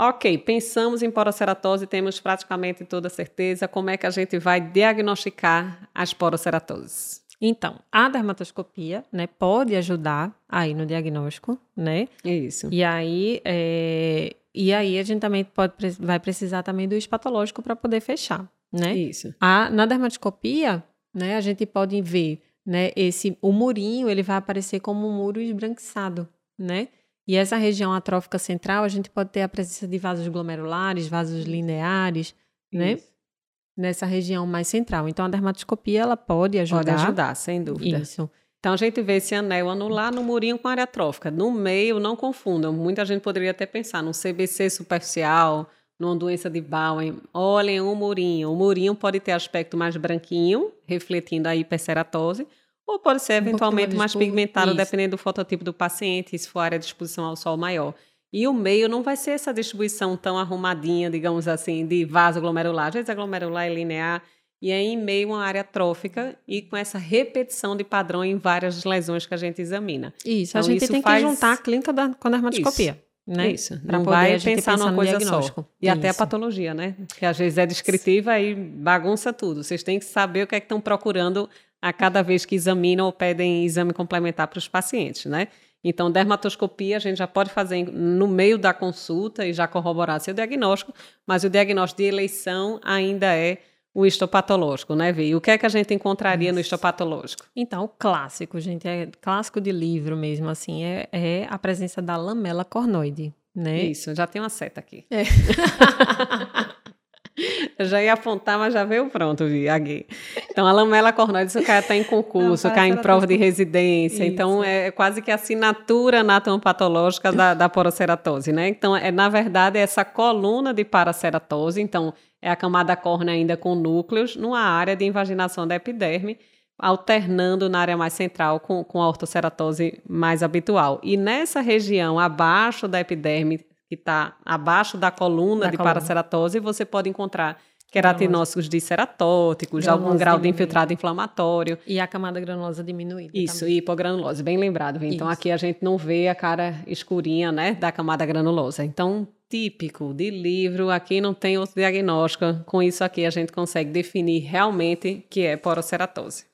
Ok, pensamos em poroceratose, temos praticamente toda certeza. Como é que a gente vai diagnosticar as poroceratoses? Então, a dermatoscopia, né, pode ajudar aí no diagnóstico, né? Isso. E aí, é, e aí a gente também pode, vai precisar também do espatológico para poder fechar, né? Isso. A, na dermatoscopia, né, a gente pode ver, né, esse, o murinho, ele vai aparecer como um muro esbranquiçado, né? E essa região atrófica central, a gente pode ter a presença de vasos glomerulares, vasos lineares, né? Isso nessa região mais central. Então, a dermatoscopia, ela pode ajudar. Pode ajudar, sem dúvida. Isso. Então, a gente vê esse anel anular no murinho com área trófica. No meio, não confundam. Muita gente poderia até pensar num CBC superficial, numa doença de Bowen. Olhem o murinho. O murinho pode ter aspecto mais branquinho, refletindo a hiperceratose, ou pode ser eventualmente um mais pigmentado, dependendo do fototipo do paciente, se for área de exposição ao sol maior. E o meio não vai ser essa distribuição tão arrumadinha, digamos assim, de vaso glomerular. Às vezes a glomerular é linear e é em meio uma área trófica e com essa repetição de padrão em várias lesões que a gente examina. Isso, então, a gente isso tem faz... que juntar a clínica da, com a dermatoscopia. Isso. Né? Isso. Para poder vai pensar numa coisa só. E Isso. até a patologia, né? Que às vezes é descritiva e bagunça tudo. Vocês têm que saber o que é que estão procurando a cada vez que examinam ou pedem exame complementar para os pacientes, né? Então, dermatoscopia a gente já pode fazer no meio da consulta e já corroborar seu diagnóstico, mas o diagnóstico de eleição ainda é o histopatológico, né, Vi? O que é que a gente encontraria Isso. no histopatológico? Então, o clássico, gente, é clássico de livro mesmo, assim, é, é a presença da lamela cornoide, né? Isso, já tem uma seta aqui. É. Eu já ia apontar, mas já veio pronto, vi, aqui. Então, a lamela cornoide, o cara está em concurso, cai em prova de residência. Isso. Então, é quase que a assinatura anatomopatológica da, da poroceratose, né? Então, é, na verdade, é essa coluna de paraceratose. Então, é a camada córnea ainda com núcleos, numa área de invaginação da epiderme, alternando na área mais central com, com a ortoceratose mais habitual. E nessa região abaixo da epiderme, que está abaixo da coluna da de coluna. paraceratose, você pode encontrar queratinócitos disceratóticos, algum grau diminuído. de infiltrado inflamatório. E a camada granulosa diminuída. Isso, também. hipogranulose, bem lembrado. Então Isso. aqui a gente não vê a cara escurinha, né, da camada granulosa. Então, típico de livro, aqui não tem outro diagnóstico. Com isso aqui a gente consegue definir realmente que é poroceratose.